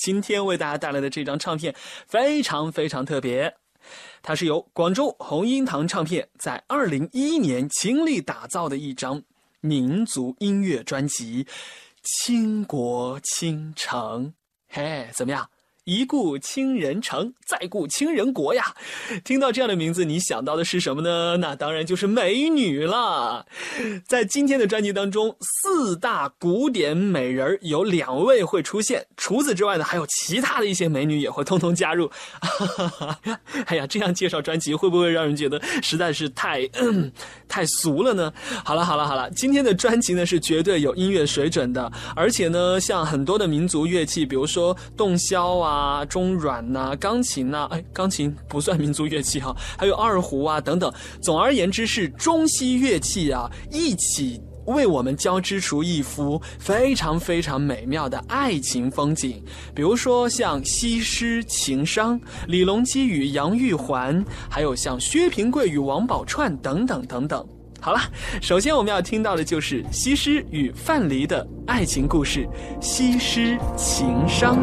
今天为大家带来的这张唱片非常非常特别，它是由广州红樱堂唱片在二零一一年倾力打造的一张民族音乐专辑《倾国倾城》。嘿，怎么样？一顾倾人城，再顾倾人国呀！听到这样的名字，你想到的是什么呢？那当然就是美女了。在今天的专辑当中，四大古典美人有两位会出现，除此之外呢，还有其他的一些美女也会通通加入。哎呀，这样介绍专辑会不会让人觉得实在是太 太俗了呢？好了好了好了，今天的专辑呢是绝对有音乐水准的，而且呢，像很多的民族乐器，比如说洞箫啊。啊，中阮呐，钢琴呐，哎，钢琴不算民族乐器哈，还有二胡啊等等。总而言之，是中西乐器啊一起为我们交织出一幅非常非常美妙的爱情风景。比如说像西施情伤、李隆基与杨玉环，还有像薛平贵与王宝钏等等等等。好了，首先我们要听到的就是西施与范蠡的爱情故事，《西施情伤》。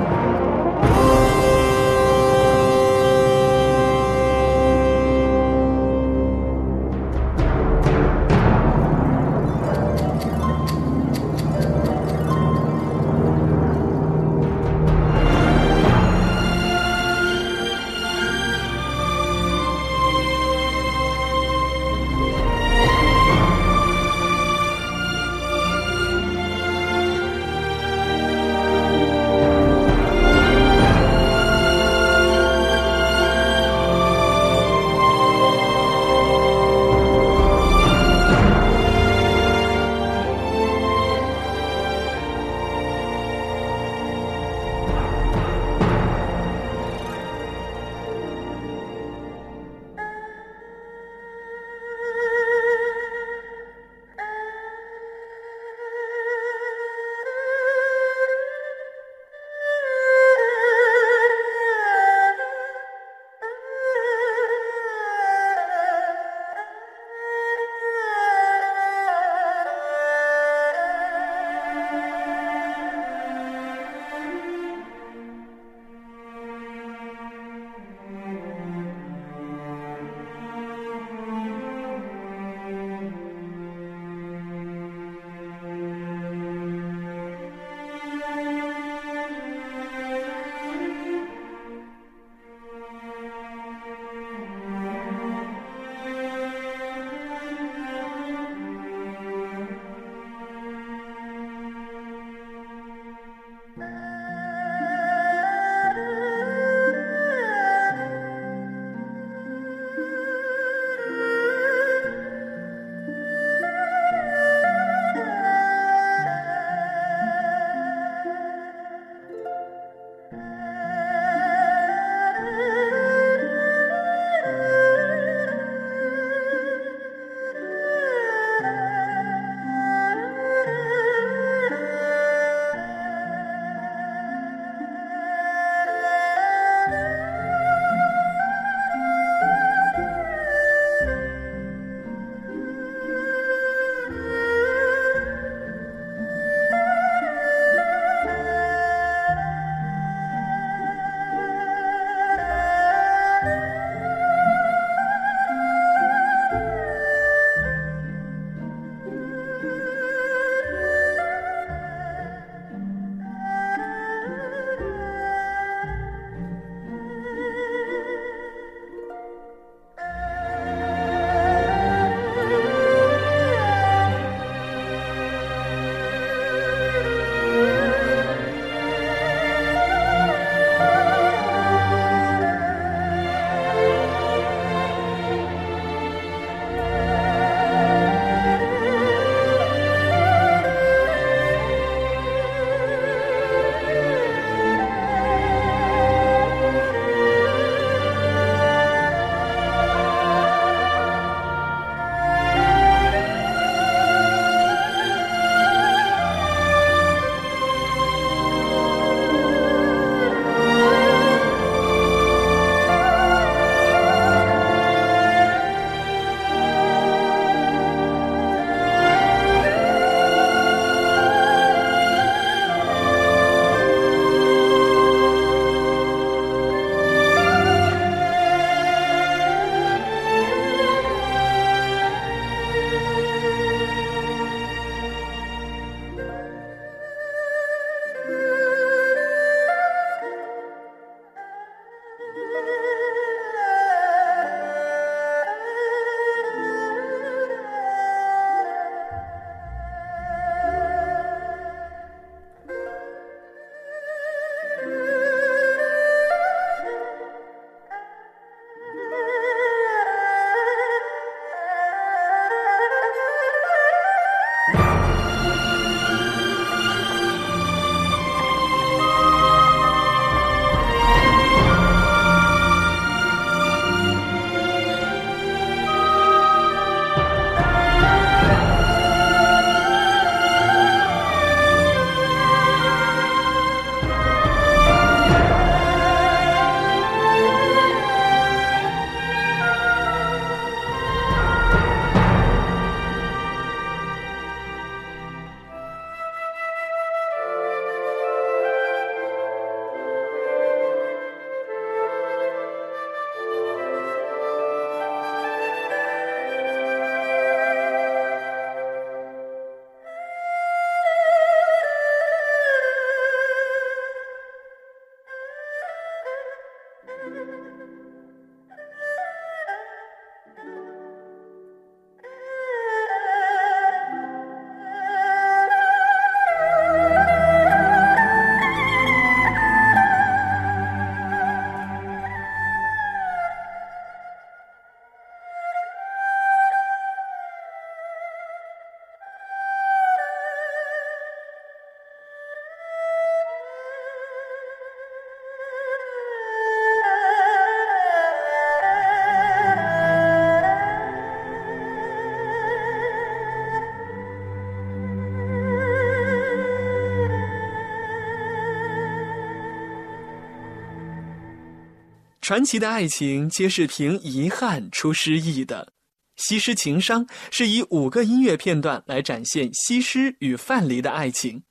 传奇的爱情皆是凭遗憾出诗意的，《西施情伤》是以五个音乐片段来展现西施与范蠡的爱情。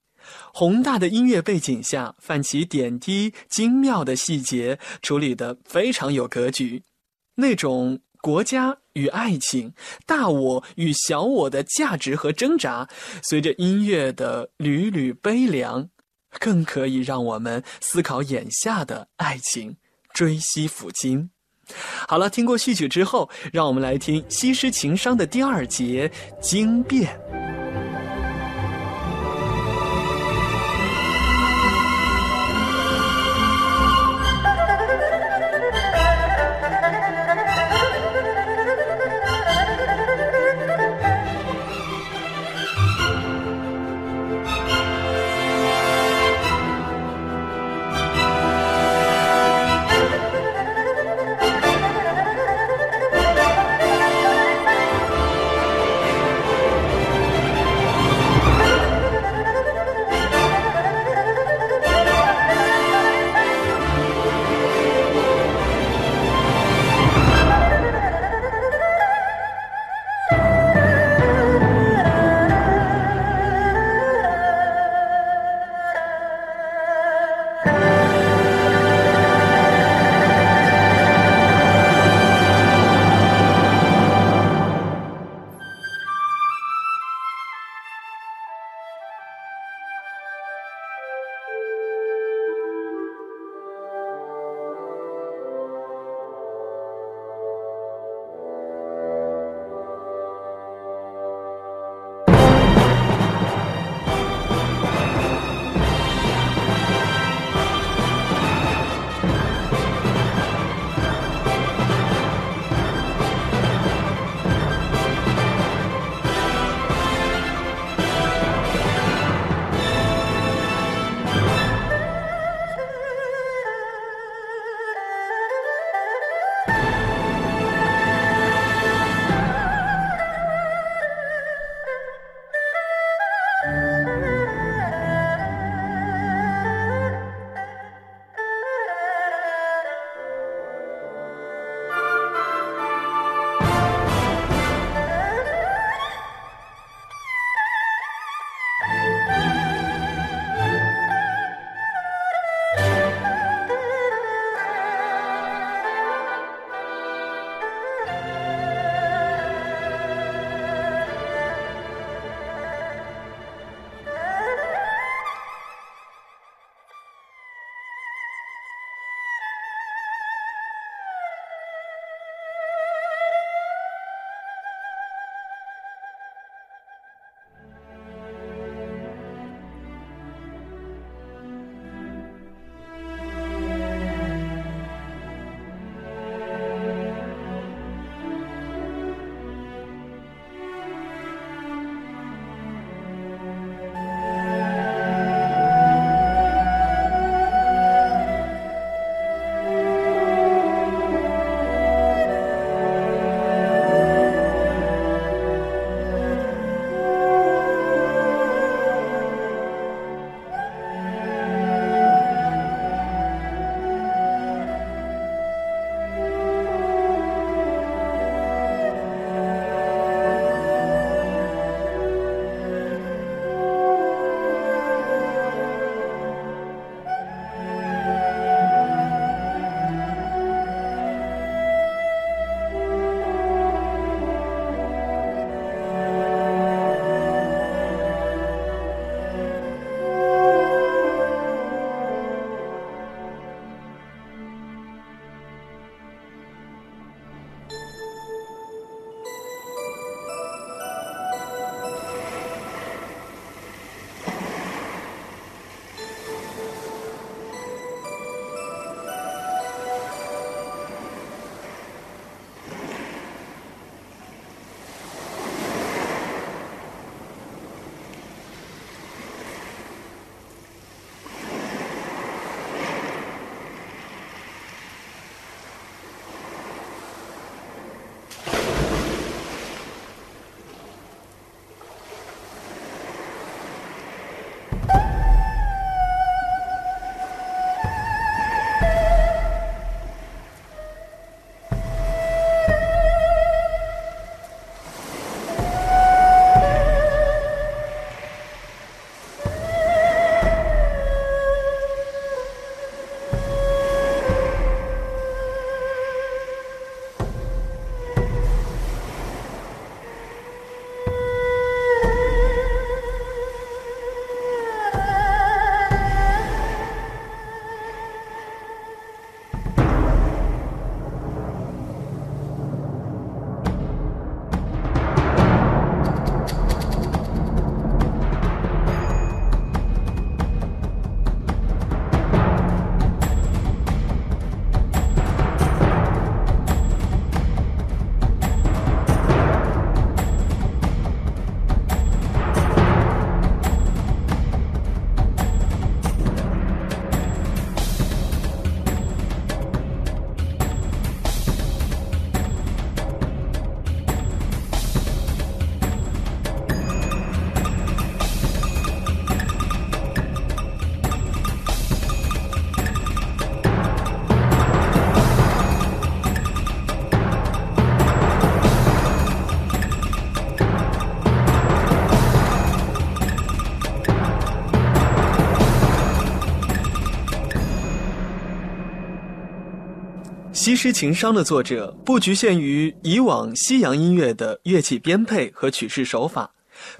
宏大的音乐背景下，范其点滴精妙的细节处理得非常有格局。那种国家与爱情、大我与小我的价值和挣扎，随着音乐的缕缕悲凉，更可以让我们思考眼下的爱情。追昔抚今。好了，听过序曲之后，让我们来听《西施情商》的第二节惊变。西施情商的作者不局限于以往西洋音乐的乐器编配和曲式手法，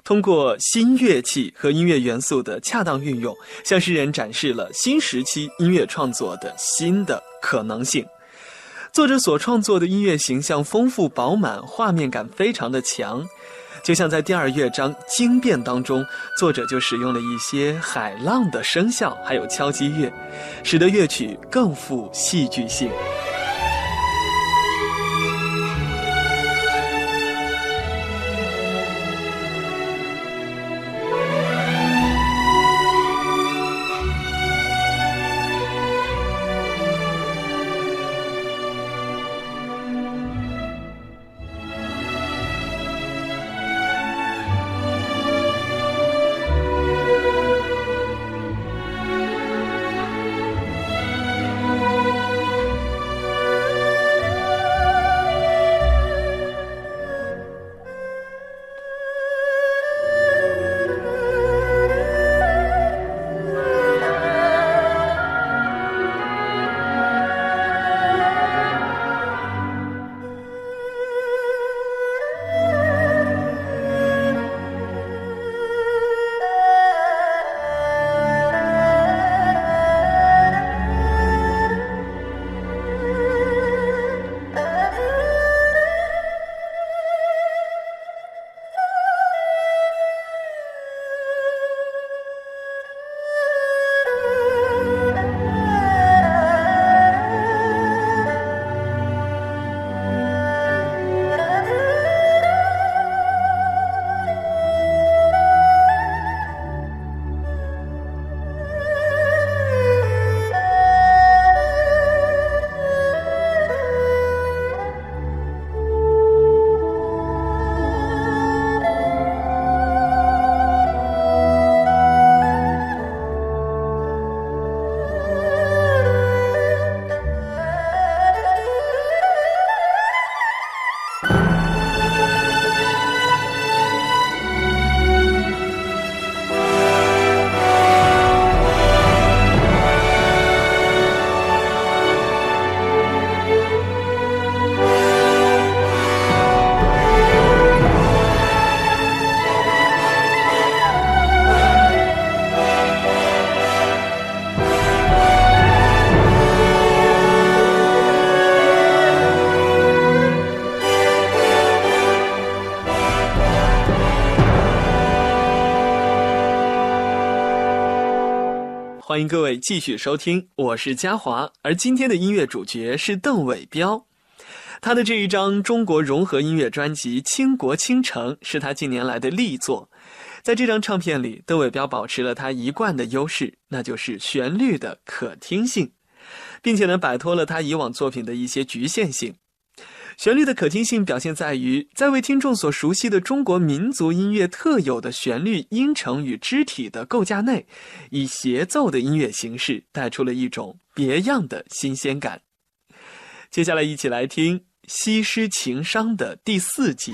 通过新乐器和音乐元素的恰当运用，向世人展示了新时期音乐创作的新的可能性。作者所创作的音乐形象丰富饱满，画面感非常的强。就像在第二乐章《惊变》当中，作者就使用了一些海浪的声效，还有敲击乐，使得乐曲更富戏剧性。欢迎各位继续收听，我是嘉华，而今天的音乐主角是邓伟彪，他的这一张中国融合音乐专辑《倾国倾城》是他近年来的力作，在这张唱片里，邓伟彪保持了他一贯的优势，那就是旋律的可听性，并且呢摆脱了他以往作品的一些局限性。旋律的可听性表现在于，在为听众所熟悉的中国民族音乐特有的旋律音程与肢体的构架内，以协奏的音乐形式带出了一种别样的新鲜感。接下来，一起来听《西施情伤》的第四节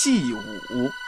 祭舞。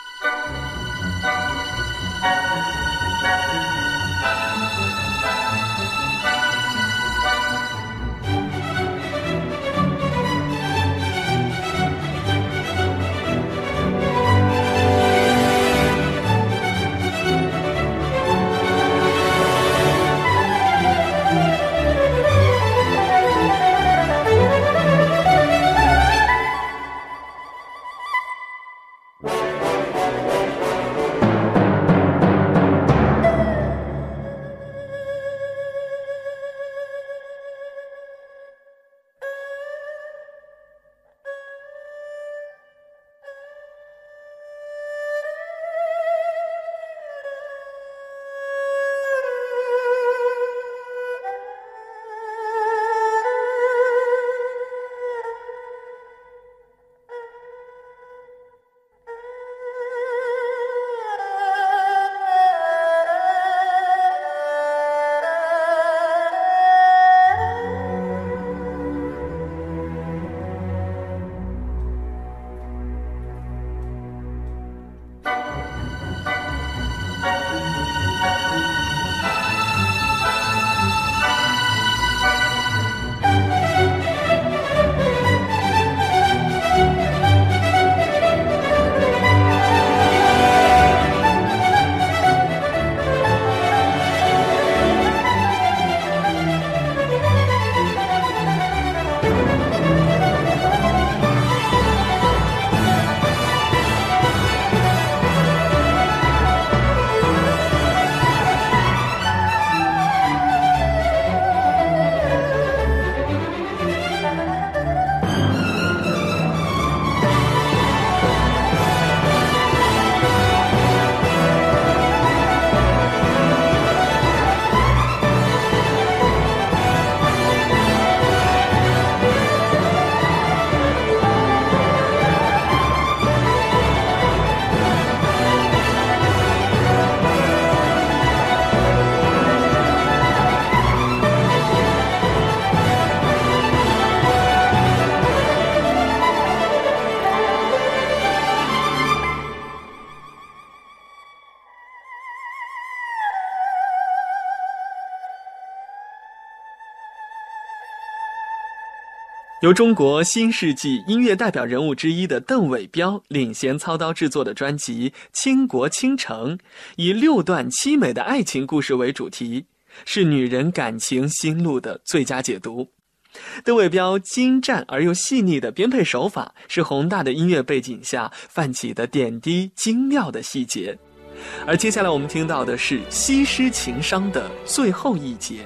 由中国新世纪音乐代表人物之一的邓伟彪领衔操刀制作的专辑《倾国倾城》，以六段凄美的爱情故事为主题，是女人感情心路的最佳解读。邓伟彪精湛而又细腻的编配手法，是宏大的音乐背景下泛起的点滴精妙的细节。而接下来我们听到的是西施情商的最后一节。